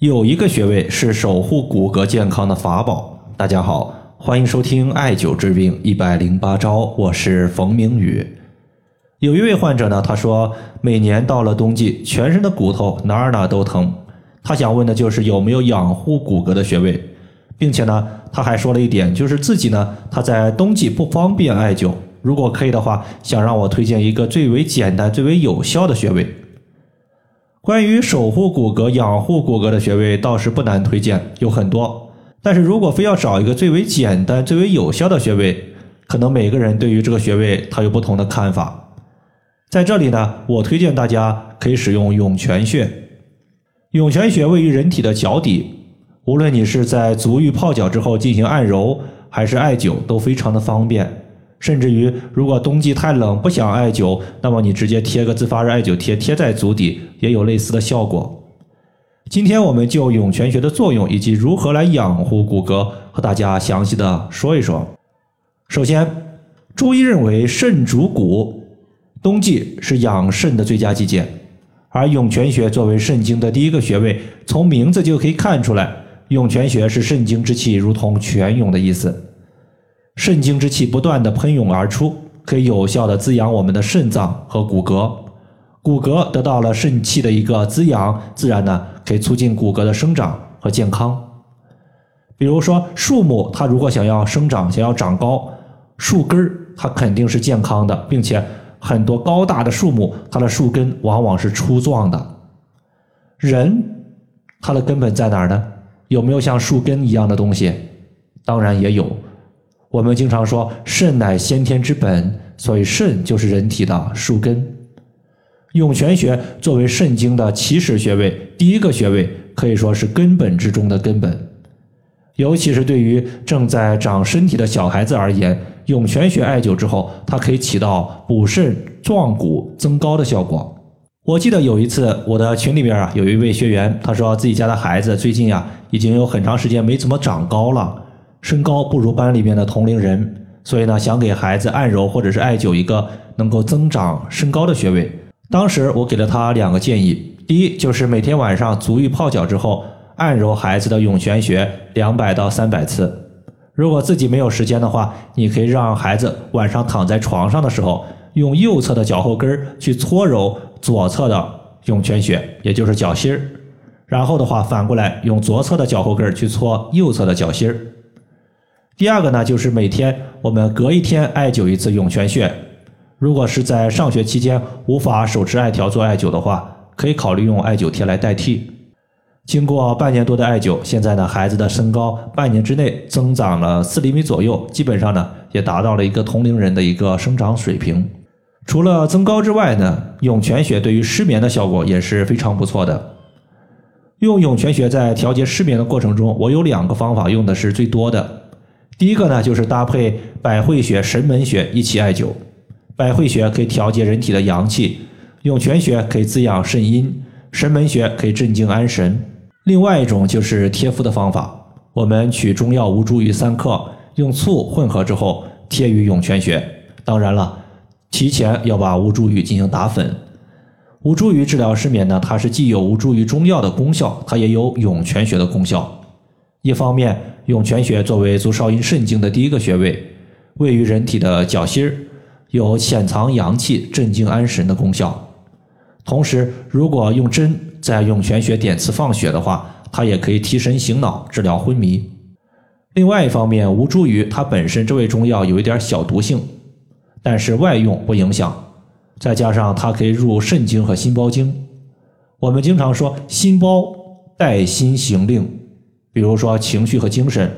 有一个穴位是守护骨骼健康的法宝。大家好，欢迎收听艾灸治病一百零八招，我是冯明宇。有一位患者呢，他说每年到了冬季，全身的骨头哪儿哪儿都疼。他想问的就是有没有养护骨骼的穴位，并且呢，他还说了一点，就是自己呢他在冬季不方便艾灸，如果可以的话，想让我推荐一个最为简单、最为有效的穴位。关于守护骨骼、养护骨骼的穴位倒是不难推荐，有很多。但是如果非要找一个最为简单、最为有效的穴位，可能每个人对于这个穴位他有不同的看法。在这里呢，我推荐大家可以使用涌泉穴。涌泉穴位于人体的脚底，无论你是在足浴泡脚之后进行按揉，还是艾灸，都非常的方便。甚至于，如果冬季太冷不想艾灸，那么你直接贴个自发热艾灸贴贴在足底，也有类似的效果。今天我们就涌泉穴的作用以及如何来养护骨骼，和大家详细的说一说。首先，中医认为肾主骨，冬季是养肾的最佳季节，而涌泉穴作为肾经的第一个穴位，从名字就可以看出来，涌泉穴是肾经之气如同泉涌的意思。肾精之气不断的喷涌而出，可以有效的滋养我们的肾脏和骨骼。骨骼得到了肾气的一个滋养，自然呢可以促进骨骼的生长和健康。比如说树木，它如果想要生长、想要长高，树根儿它肯定是健康的，并且很多高大的树木，它的树根往往是粗壮的。人，它的根本在哪儿呢？有没有像树根一样的东西？当然也有。我们经常说肾乃先天之本，所以肾就是人体的树根。涌泉穴作为肾经的起始穴位，第一个穴位可以说是根本之中的根本。尤其是对于正在长身体的小孩子而言，涌泉穴艾灸之后，它可以起到补肾壮骨、增高的效果。我记得有一次，我的群里边啊，有一位学员，他说自己家的孩子最近呀，已经有很长时间没怎么长高了。身高不如班里面的同龄人，所以呢，想给孩子按揉或者是艾灸一个能够增长身高的穴位。当时我给了他两个建议：第一，就是每天晚上足浴泡脚之后，按揉孩子的涌泉穴两百到三百次；如果自己没有时间的话，你可以让孩子晚上躺在床上的时候，用右侧的脚后跟去搓揉左侧的涌泉穴，也就是脚心儿；然后的话，反过来用左侧的脚后跟去搓右侧的脚心儿。第二个呢，就是每天我们隔一天艾灸一次涌泉穴。如果是在上学期间无法手持艾条做艾灸的话，可以考虑用艾灸贴来代替。经过半年多的艾灸，现在呢，孩子的身高半年之内增长了四厘米左右，基本上呢，也达到了一个同龄人的一个生长水平。除了增高之外呢，涌泉穴对于失眠的效果也是非常不错的。用涌泉穴在调节失眠的过程中，我有两个方法用的是最多的。第一个呢，就是搭配百会穴、神门穴一起艾灸。百会穴可以调节人体的阳气，涌泉穴可以滋养肾阴，神门穴可以镇静安神。另外一种就是贴敷的方法，我们取中药吴茱萸三克，用醋混合之后贴于涌泉穴。当然了，提前要把吴茱萸进行打粉。吴茱萸治疗失眠呢，它是既有吴茱萸中药的功效，它也有涌泉穴的功效。一方面，涌泉穴作为足少阴肾经的第一个穴位，位于人体的脚心儿，有潜藏阳气、镇静安神的功效。同时，如果用针在涌泉穴点刺放血的话，它也可以提神醒脑、治疗昏迷。另外一方面，吴茱萸它本身这味中药有一点小毒性，但是外用不影响。再加上它可以入肾经和心包经。我们经常说心包带心行令。比如说情绪和精神，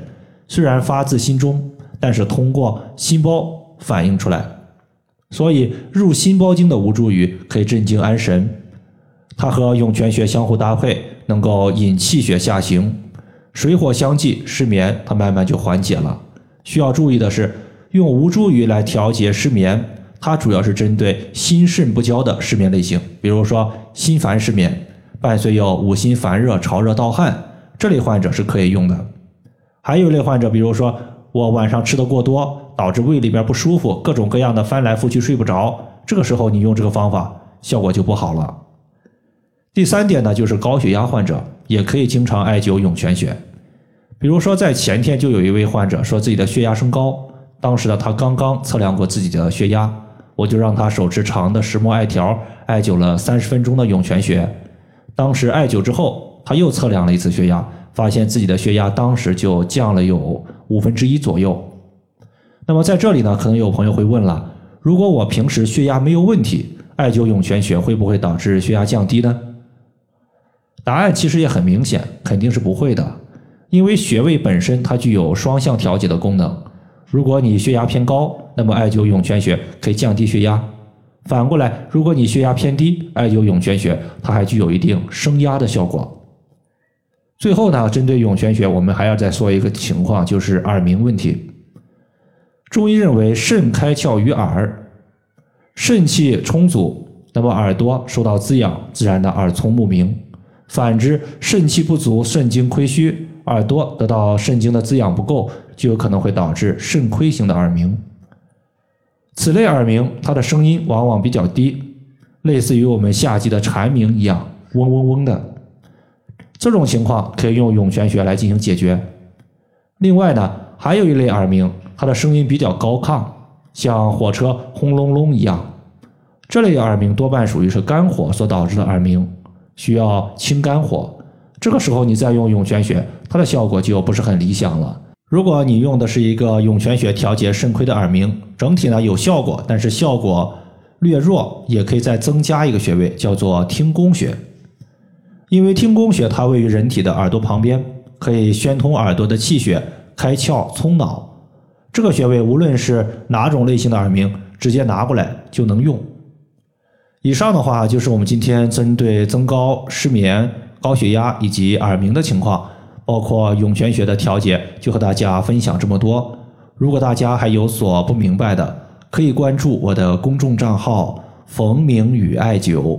虽然发自心中，但是通过心包反映出来。所以入心包经的吴茱萸可以镇静安神，它和涌泉穴相互搭配，能够引气血下行，水火相济，失眠它慢慢就缓解了。需要注意的是，用吴茱萸来调节失眠，它主要是针对心肾不交的失眠类型，比如说心烦失眠，伴随有五心烦热、潮热盗汗。这类患者是可以用的，还有一类患者，比如说我晚上吃的过多，导致胃里边不舒服，各种各样的翻来覆去睡不着，这个时候你用这个方法效果就不好了。第三点呢，就是高血压患者，也可以经常艾灸涌泉穴。比如说，在前天就有一位患者说自己的血压升高，当时呢他刚刚测量过自己的血压，我就让他手持长的石墨艾条艾灸了三十分钟的涌泉穴。当时艾灸之后，他又测量了一次血压，发现自己的血压当时就降了有五分之一左右。那么在这里呢，可能有朋友会问了：如果我平时血压没有问题，艾灸涌泉穴会不会导致血压降低呢？答案其实也很明显，肯定是不会的。因为穴位本身它具有双向调节的功能，如果你血压偏高，那么艾灸涌泉穴可以降低血压；反过来，如果你血压偏低，艾灸涌泉穴它还具有一定升压的效果。最后呢，针对涌泉穴，我们还要再说一个情况，就是耳鸣问题。中医认为，肾开窍于耳，肾气充足，那么耳朵受到滋养，自然的耳聪目明；反之，肾气不足，肾精亏虚。耳朵得到肾精的滋养不够，就有可能会导致肾亏型的耳鸣。此类耳鸣，它的声音往往比较低，类似于我们夏季的蝉鸣一样，嗡嗡嗡的。这种情况可以用涌泉穴来进行解决。另外呢，还有一类耳鸣，它的声音比较高亢，像火车轰隆隆一样。这类耳鸣多半属于是肝火所导致的耳鸣，需要清肝火。这个时候你再用涌泉穴，它的效果就不是很理想了。如果你用的是一个涌泉穴调节肾亏的耳鸣，整体呢有效果，但是效果略弱，也可以再增加一个穴位，叫做听宫穴。因为听宫穴它位于人体的耳朵旁边，可以宣通耳朵的气血，开窍聪脑。这个穴位无论是哪种类型的耳鸣，直接拿过来就能用。以上的话就是我们今天针对增高、失眠。高血压以及耳鸣的情况，包括涌泉穴的调节，就和大家分享这么多。如果大家还有所不明白的，可以关注我的公众账号“冯明宇艾灸”，